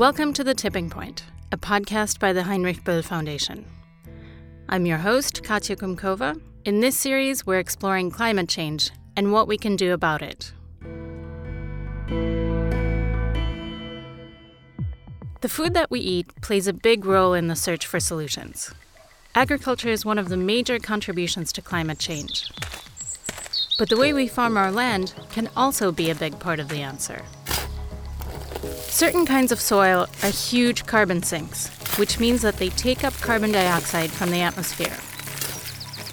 Welcome to The Tipping Point, a podcast by the Heinrich Böll Foundation. I'm your host, Katya Kumkova. In this series, we're exploring climate change and what we can do about it. The food that we eat plays a big role in the search for solutions. Agriculture is one of the major contributions to climate change. But the way we farm our land can also be a big part of the answer. Certain kinds of soil are huge carbon sinks, which means that they take up carbon dioxide from the atmosphere.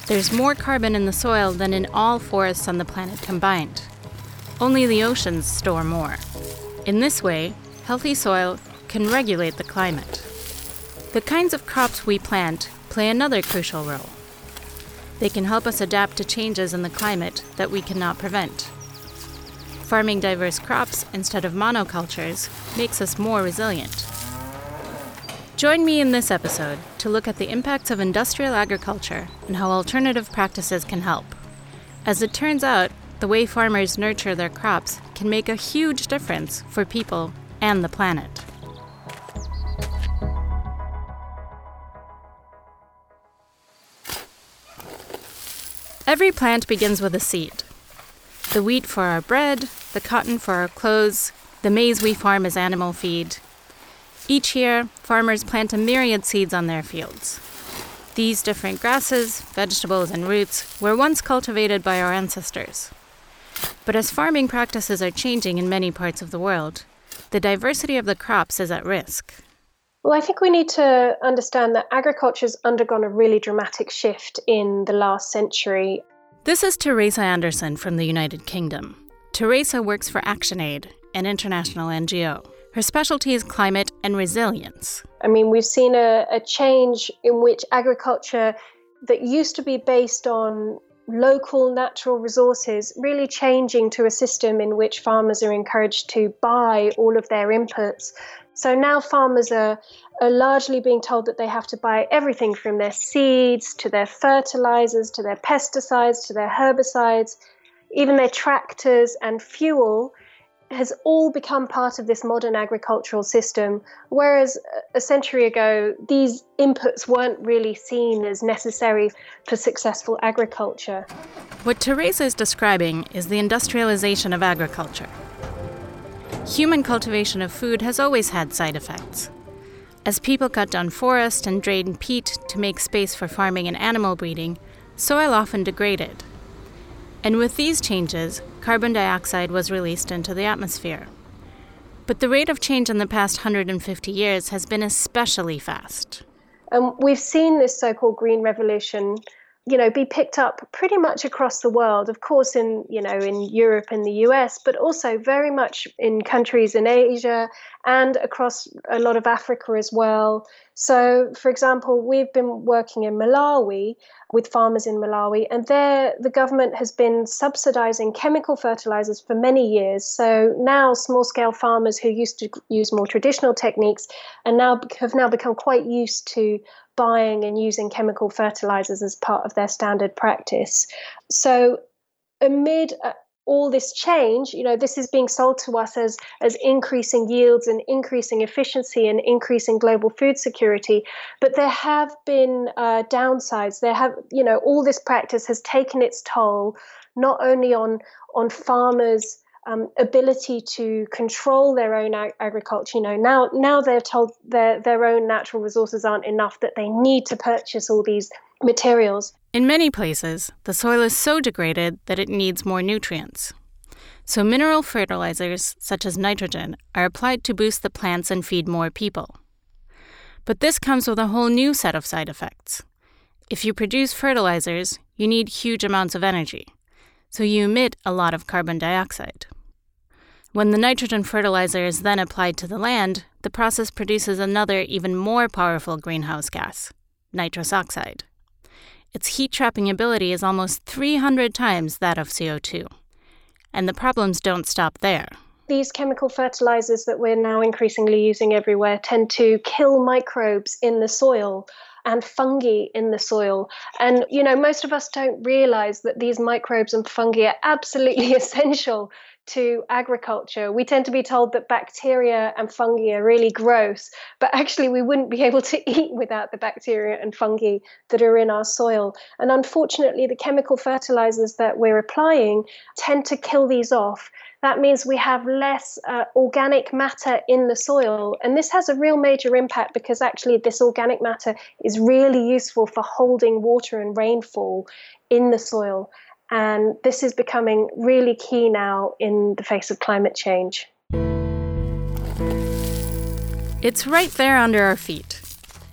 There's more carbon in the soil than in all forests on the planet combined. Only the oceans store more. In this way, healthy soil can regulate the climate. The kinds of crops we plant play another crucial role. They can help us adapt to changes in the climate that we cannot prevent. Farming diverse crops instead of monocultures makes us more resilient. Join me in this episode to look at the impacts of industrial agriculture and how alternative practices can help. As it turns out, the way farmers nurture their crops can make a huge difference for people and the planet. Every plant begins with a seed the wheat for our bread, the cotton for our clothes, the maize we farm as animal feed. Each year, farmers plant a myriad seeds on their fields. These different grasses, vegetables, and roots were once cultivated by our ancestors. But as farming practices are changing in many parts of the world, the diversity of the crops is at risk. Well, I think we need to understand that agriculture has undergone a really dramatic shift in the last century. This is Teresa Anderson from the United Kingdom. Teresa works for ActionAid, an international NGO. Her specialty is climate and resilience. I mean, we've seen a, a change in which agriculture that used to be based on local natural resources really changing to a system in which farmers are encouraged to buy all of their inputs. So now farmers are, are largely being told that they have to buy everything from their seeds to their fertilizers to their pesticides to their herbicides, even their tractors and fuel has all become part of this modern agricultural system, whereas a century ago, these inputs weren't really seen as necessary for successful agriculture. What Teresa is describing is the industrialization of agriculture. Human cultivation of food has always had side effects. As people cut down forest and drained peat to make space for farming and animal breeding, soil often degraded. And with these changes, carbon dioxide was released into the atmosphere. But the rate of change in the past 150 years has been especially fast. Um, we've seen this so called green revolution you know be picked up pretty much across the world of course in you know in Europe and the US but also very much in countries in Asia and across a lot of Africa as well so for example we've been working in Malawi with farmers in Malawi and there the government has been subsidizing chemical fertilizers for many years so now small scale farmers who used to use more traditional techniques and now have now become quite used to buying and using chemical fertilizers as part of their standard practice. So, amid all this change, you know, this is being sold to us as as increasing yields and increasing efficiency and increasing global food security. But there have been uh, downsides. There have, you know, all this practice has taken its toll, not only on on farmers um, ability to control their own ag- agriculture. You know, now now they're told their their own natural resources aren't enough that they need to purchase all these materials. In many places, the soil is so degraded that it needs more nutrients. So mineral fertilizers such as nitrogen are applied to boost the plants and feed more people. But this comes with a whole new set of side effects. If you produce fertilizers, you need huge amounts of energy, so you emit a lot of carbon dioxide. When the nitrogen fertilizer is then applied to the land, the process produces another, even more powerful greenhouse gas, nitrous oxide. Its heat trapping ability is almost 300 times that of CO2. And the problems don't stop there. These chemical fertilizers that we're now increasingly using everywhere tend to kill microbes in the soil and fungi in the soil. And, you know, most of us don't realize that these microbes and fungi are absolutely essential to agriculture, we tend to be told that bacteria and fungi are really gross, but actually, we wouldn't be able to eat without the bacteria and fungi that are in our soil. And unfortunately, the chemical fertilizers that we're applying tend to kill these off. That means we have less uh, organic matter in the soil. And this has a real major impact because actually, this organic matter is really useful for holding water and rainfall in the soil. And this is becoming really key now in the face of climate change. It's right there under our feet.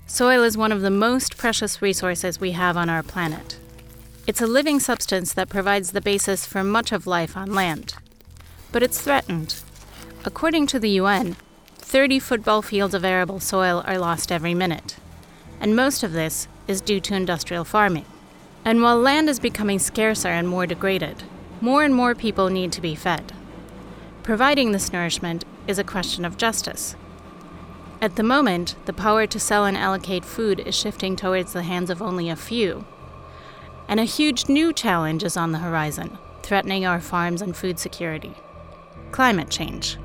Soil is one of the most precious resources we have on our planet. It's a living substance that provides the basis for much of life on land. But it's threatened. According to the UN, 30 football fields of arable soil are lost every minute, and most of this is due to industrial farming. And while land is becoming scarcer and more degraded, more and more people need to be fed. Providing this nourishment is a question of justice. At the moment, the power to sell and allocate food is shifting towards the hands of only a few. And a huge new challenge is on the horizon, threatening our farms and food security climate change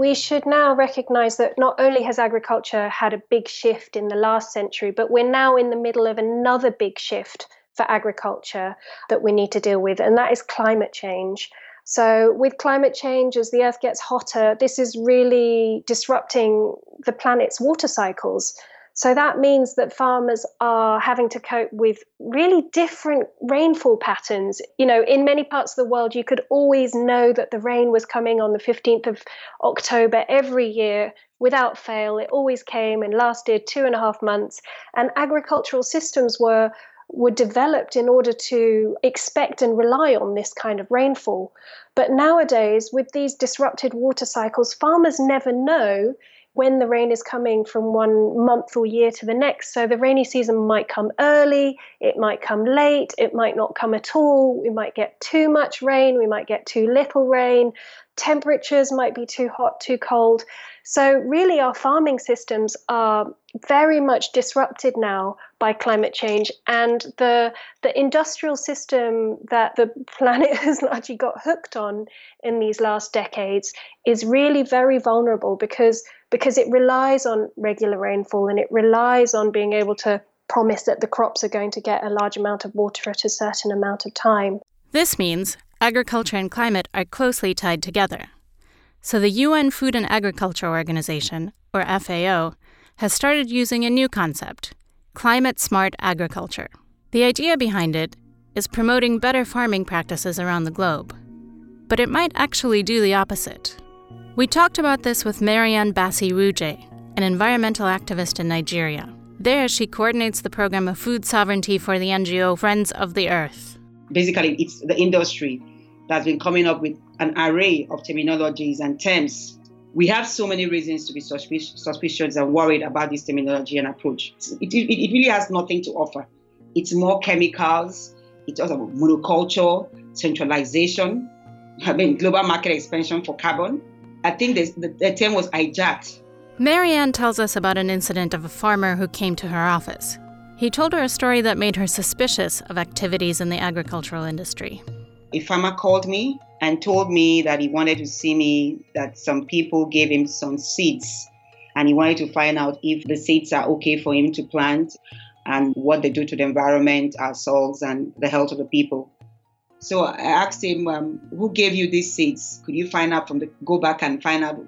we should now recognize that not only has agriculture had a big shift in the last century, but we're now in the middle of another big shift for agriculture that we need to deal with, and that is climate change. So, with climate change, as the earth gets hotter, this is really disrupting the planet's water cycles. So that means that farmers are having to cope with really different rainfall patterns. You know, in many parts of the world, you could always know that the rain was coming on the 15th of October every year without fail. It always came and lasted two and a half months. And agricultural systems were were developed in order to expect and rely on this kind of rainfall. But nowadays, with these disrupted water cycles, farmers never know when the rain is coming from one month or year to the next. So the rainy season might come early, it might come late, it might not come at all. We might get too much rain, we might get too little rain. Temperatures might be too hot, too cold. So, really, our farming systems are very much disrupted now by climate change, and the the industrial system that the planet has largely got hooked on in these last decades is really very vulnerable because because it relies on regular rainfall and it relies on being able to promise that the crops are going to get a large amount of water at a certain amount of time. This means agriculture and climate are closely tied together. So the UN Food and Agriculture Organization, or FAO, has started using a new concept climate smart agriculture. The idea behind it is promoting better farming practices around the globe. But it might actually do the opposite. We talked about this with Mariann Bassey Orovwuje, an environmental activist in Nigeria. There, she coordinates the program of food sovereignty for the NGO Friends of the Earth. Basically, it's the industry that's been coming up with an array of terminologies and terms. We have so many reasons to be suspicious and worried about this terminology and approach. It, it, it really has nothing to offer. It's more chemicals, it's also monoculture, centralization, I mean, global market expansion for carbon, I think the, the term was hijacked. Mariann tells us about an incident of a farmer who came to her office. He told her a story that made her suspicious of activities in the agricultural industry. A farmer called me and told me that he wanted to see me, that some people gave him some seeds, and he wanted to find out if the seeds are okay for him to plant and what they do to the environment, our soils, and the health of the people. So I asked him, um, "Who gave you these seeds? Could you find out from the go back and find out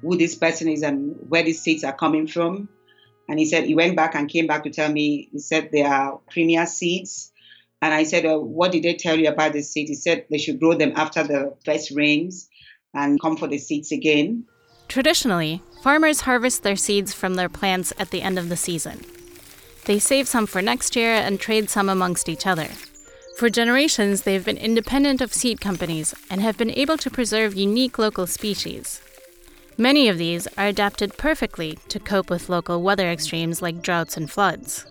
who this person is and where these seeds are coming from?" And he said he went back and came back to tell me. He said they are premier seeds. And I said, uh, "What did they tell you about the seeds?" He said they should grow them after the first rains and come for the seeds again. Traditionally, farmers harvest their seeds from their plants at the end of the season. They save some for next year and trade some amongst each other. For generations, they've been independent of seed companies and have been able to preserve unique local species. Many of these are adapted perfectly to cope with local weather extremes like droughts and floods.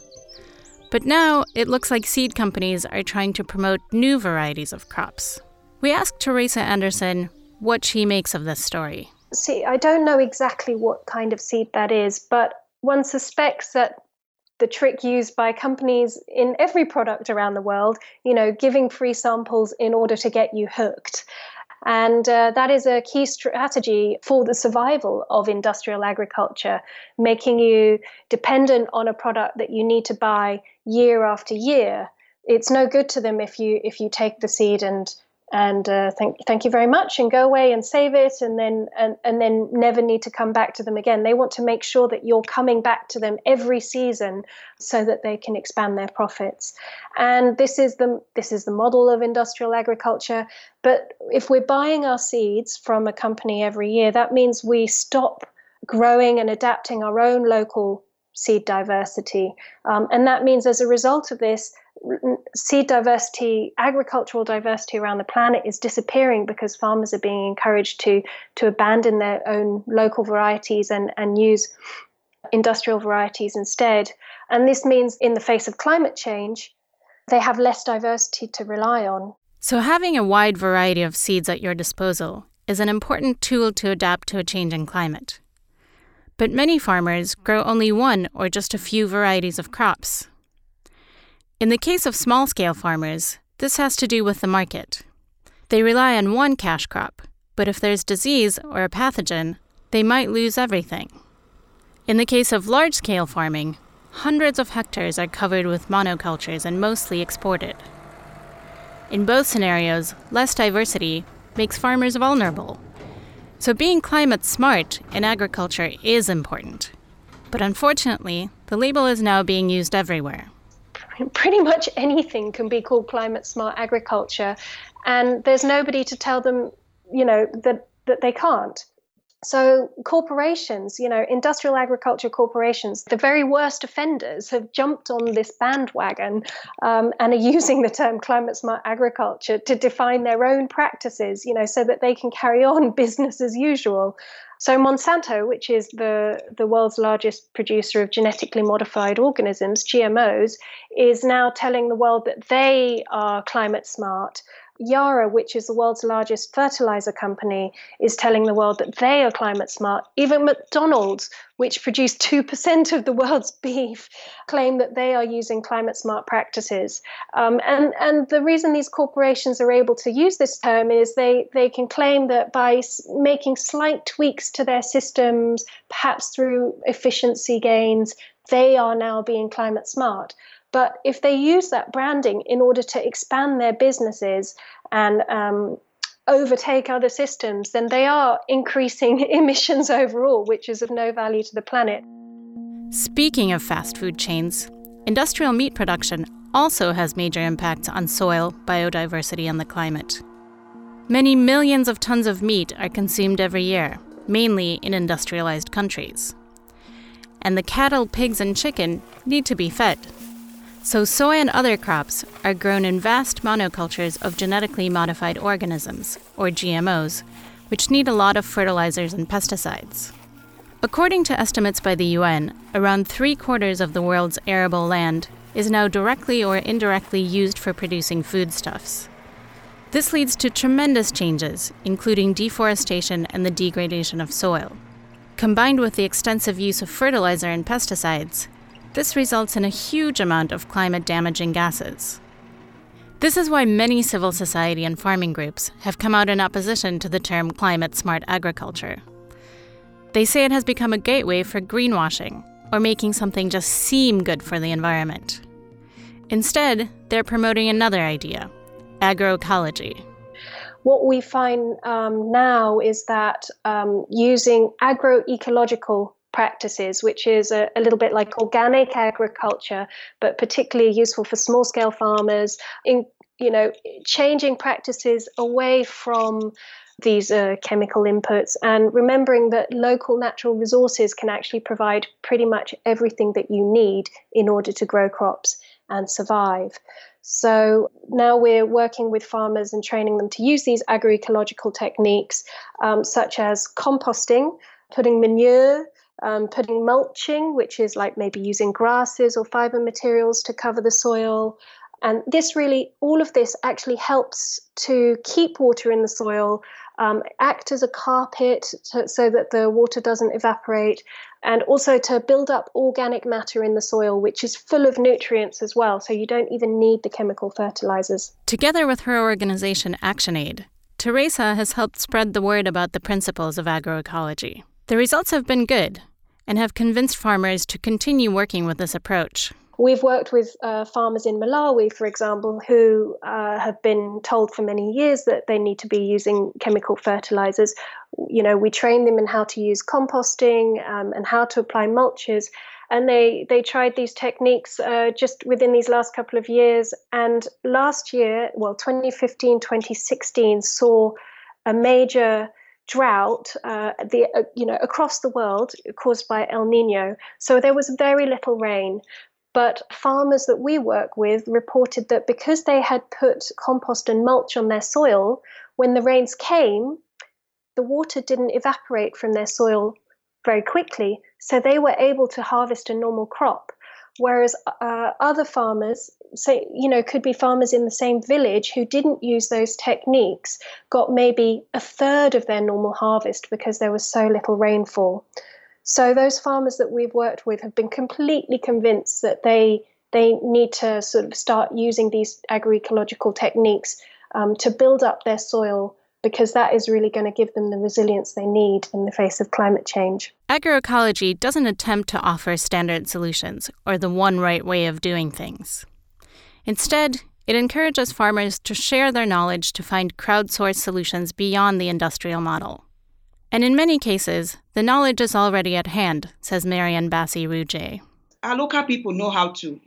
But now it looks like seed companies are trying to promote new varieties of crops. We asked Teresa Anderson what she makes of this story. See, I don't know exactly what kind of seed that is, but one suspects that the trick used by companies in every product around the world, you know, giving free samples in order to get you hooked. And uh, that is a key strategy for the survival of industrial agriculture, making you dependent on a product that you need to buy year after year. It's no good to them if you if you take the seed and and uh, thank thank you very much and go away and save it and then and, and then never need to come back to them again they want to make sure that you're coming back to them every season so that they can expand their profits and this is the this is the model of industrial agriculture but if we're buying our seeds from a company every year that means we stop growing and adapting our own local seed diversity um, and that means as a result of this seed diversity, agricultural diversity around the planet is disappearing because farmers are being encouraged to to abandon their own local varieties and, and use industrial varieties instead. And this means in the face of climate change, they have less diversity to rely on. So having a wide variety of seeds at your disposal is an important tool to adapt to a changing climate. But many farmers grow only one or just a few varieties of crops. In the case of small scale farmers, this has to do with the market. They rely on one cash crop, but if there's disease or a pathogen, they might lose everything. In the case of large scale farming, hundreds of hectares are covered with monocultures and mostly exported. In both scenarios, less diversity makes farmers vulnerable. So, being climate smart in agriculture is important. But unfortunately, the label is now being used everywhere pretty much anything can be called climate smart agriculture, and there's nobody to tell them, you know, that that they can't. So corporations, you know, industrial agriculture corporations, the very worst offenders have jumped on this bandwagon um, and are using the term climate smart agriculture to define their own practices, you know, so that they can carry on business as usual. So Monsanto, which is the, the world's largest producer of genetically modified organisms, GMOs, is now telling the world that they are climate smart. Yara, which is the world's largest fertilizer company, is telling the world that they are climate smart. Even McDonald's, which produce 2% of the world's beef, claim that they are using climate smart practices. Um, and, and the reason these corporations are able to use this term is they, they can claim that by making slight tweaks to their systems, perhaps through efficiency gains, they are now being climate smart. But if they use that branding in order to expand their businesses and um, overtake other systems, then they are increasing emissions overall, which is of no value to the planet. Speaking of fast food chains, industrial meat production also has major impacts on soil, biodiversity, and the climate. Many millions of tons of meat are consumed every year, mainly in industrialized countries. And the cattle, pigs, and chicken need to be fed. So, soy and other crops are grown in vast monocultures of genetically modified organisms, or GMOs, which need a lot of fertilizers and pesticides. According to estimates by the UN, around three quarters of the world's arable land is now directly or indirectly used for producing foodstuffs. This leads to tremendous changes, including deforestation and the degradation of soil. Combined with the extensive use of fertilizer and pesticides, this results in a huge amount of climate damaging gases. This is why many civil society and farming groups have come out in opposition to the term climate smart agriculture. They say it has become a gateway for greenwashing or making something just seem good for the environment. Instead, they're promoting another idea agroecology. What we find um, now is that um, using agroecological practices, which is a, a, little bit like organic agriculture, but particularly useful for small scale farmers in you know changing practices away from these uh, chemical inputs and remembering that local natural resources can actually provide pretty much everything that you need in order to grow crops and survive. So now we're working with farmers and training them to use these agroecological techniques, um, such as composting, putting manure um, putting mulching, which is like maybe using grasses or fiber materials to cover the soil, And this really, all of this actually helps to keep water in the soil, um, act as a carpet to, so that the water doesn't evaporate, and also to build up organic matter in the soil, which is full of nutrients as well. So you don't even need the chemical fertilizers. Together with her organization ActionAid, Teresa has helped spread the word about the principles of agroecology. The results have been good and have convinced farmers to continue working with this approach. We've worked with uh, farmers in Malawi, for example, who uh, have been told for many years that they need to be using chemical fertilizers. You know, we train them in how to use composting um, and how to apply mulches. And they, they tried these techniques uh, just within these last couple of years. And last year, well, 2015, 2016, saw a major drought uh, the uh, you know across the world caused by El Nino. So there was very little rain. But farmers that we work with reported that because they had put compost and mulch on their soil, when the rains came, the water didn't evaporate from their soil very quickly. So they were able to harvest a normal crop. Whereas uh, other farmers, say, you know, could be farmers in the same village who didn't use those techniques, got maybe a third of their normal harvest because there was so little rainfall. So those farmers that we've worked with have been completely convinced that they they need to sort of start using these agroecological techniques um, to build up their soil because that is really going to give them the resilience they need in the face of climate change. Agroecology doesn't attempt to offer standard solutions or the one right way of doing things. Instead, it encourages farmers to share their knowledge to find crowdsourced solutions beyond the industrial model. And in many cases, the knowledge is already at hand, says Mariann Bassey Orovwuje. Our local people know how to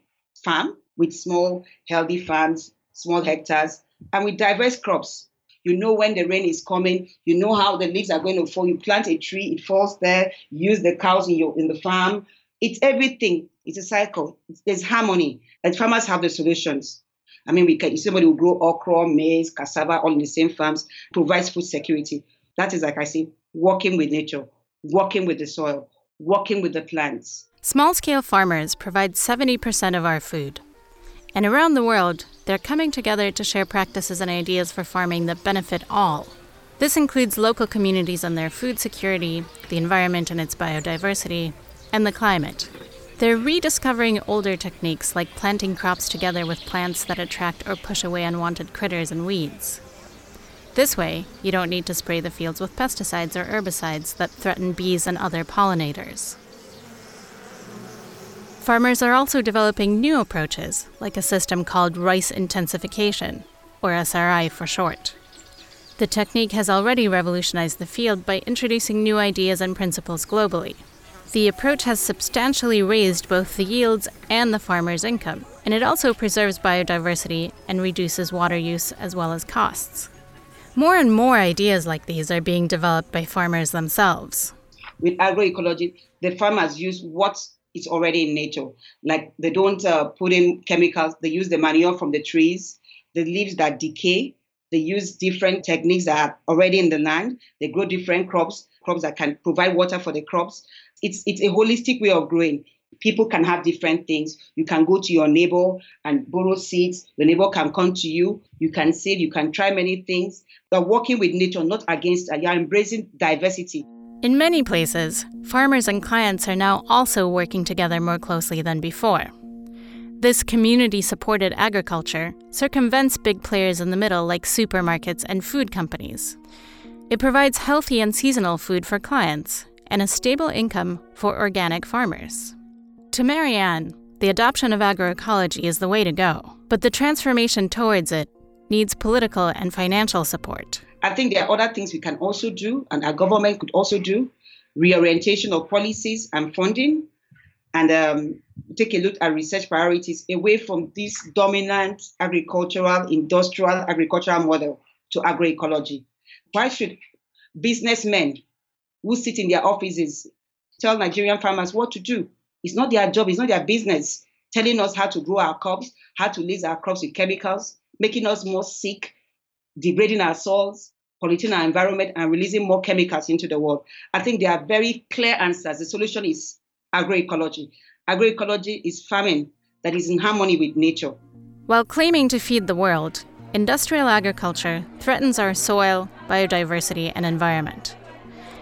farm with small, healthy farms, small hectares, and with diverse crops. You know when the rain is coming, you know how the leaves are going to fall. You plant a tree, it falls there, use the cows in your in the farm. It's everything. It's a cycle. It's, there's harmony. And farmers have the solutions. I mean, we can somebody will grow okra, maize, cassava all in the same farms, provides food security. That is, like I say, working with nature, working with the soil, working with the plants. Small scale farmers provide 70% of our food. And around the world, they're coming together to share practices and ideas for farming that benefit all. This includes local communities and their food security, the environment and its biodiversity, and the climate. They're rediscovering older techniques like planting crops together with plants that attract or push away unwanted critters and weeds. This way, you don't need to spray the fields with pesticides or herbicides that threaten bees and other pollinators. Farmers are also developing new approaches, like a system called rice intensification, or SRI for short. The technique has already revolutionized the field by introducing new ideas and principles globally. The approach has substantially raised both the yields and the farmer's income, and it also preserves biodiversity and reduces water use as well as costs. More and more ideas like these are being developed by farmers themselves. With agroecology, the farmers use what is already in nature. Like they don't uh, put in chemicals, they use the manure from the trees, the leaves that decay. They use different techniques that are already in the land. They grow different crops, crops that can provide water for the crops. It's, it's a holistic way of growing people can have different things. You can go to your neighbor and borrow seeds. The neighbor can come to you. You can save. You can try many things. You're working with nature, not against it. You're embracing diversity. In many places, farmers and clients are now also working together more closely than before. This community supported agriculture circumvents big players in the middle like supermarkets and food companies. It provides healthy and seasonal food for clients and a stable income for organic farmers. To Mariann, the adoption of agroecology is the way to go, but the transformation towards it needs political and financial support. I think there are other things we can also do, and our government could also do reorientation of policies and funding, and um, take a look at research priorities away from this dominant agricultural, industrial agricultural model to agroecology. Why should businessmen who sit in their offices tell Nigerian farmers what to do? It's not their job, it's not their business telling us how to grow our crops, how to lace our crops with chemicals, making us more sick, degrading our soils, polluting our environment, and releasing more chemicals into the world. I think there are very clear answers. The solution is agroecology. Agroecology is farming that is in harmony with nature. While claiming to feed the world, industrial agriculture threatens our soil, biodiversity, and environment.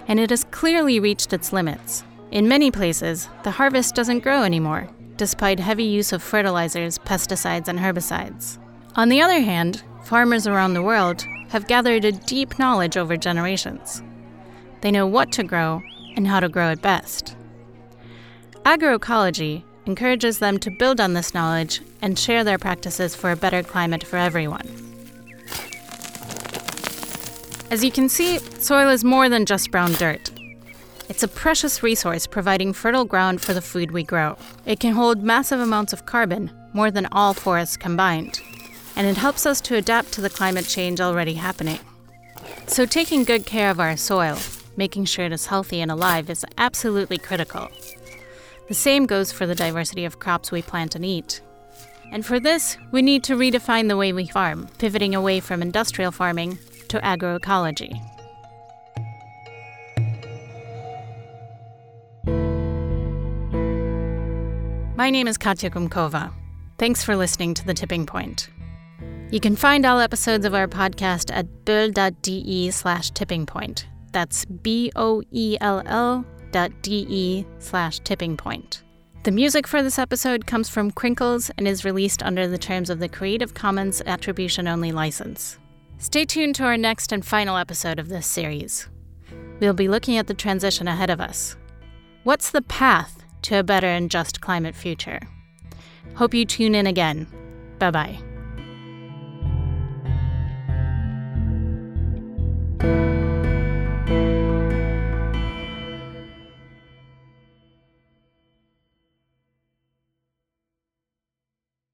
And it has clearly reached its limits. In many places, the harvest doesn't grow anymore, despite heavy use of fertilizers, pesticides, and herbicides. On the other hand, farmers around the world have gathered a deep knowledge over generations. They know what to grow and how to grow it best. Agroecology encourages them to build on this knowledge and share their practices for a better climate for everyone. As you can see, soil is more than just brown dirt. It's a precious resource providing fertile ground for the food we grow. It can hold massive amounts of carbon, more than all forests combined, and it helps us to adapt to the climate change already happening. So, taking good care of our soil, making sure it is healthy and alive, is absolutely critical. The same goes for the diversity of crops we plant and eat. And for this, we need to redefine the way we farm, pivoting away from industrial farming to agroecology. My name is Katya Kumkova. Thanks for listening to The Tipping Point. You can find all episodes of our podcast at boell.de slash tipping point. That's B O E L L dot de slash tipping point. The music for this episode comes from Crinkles and is released under the terms of the Creative Commons Attribution Only license. Stay tuned to our next and final episode of this series. We'll be looking at the transition ahead of us. What's the path to a better and just climate future. Hope you tune in again. Bye bye.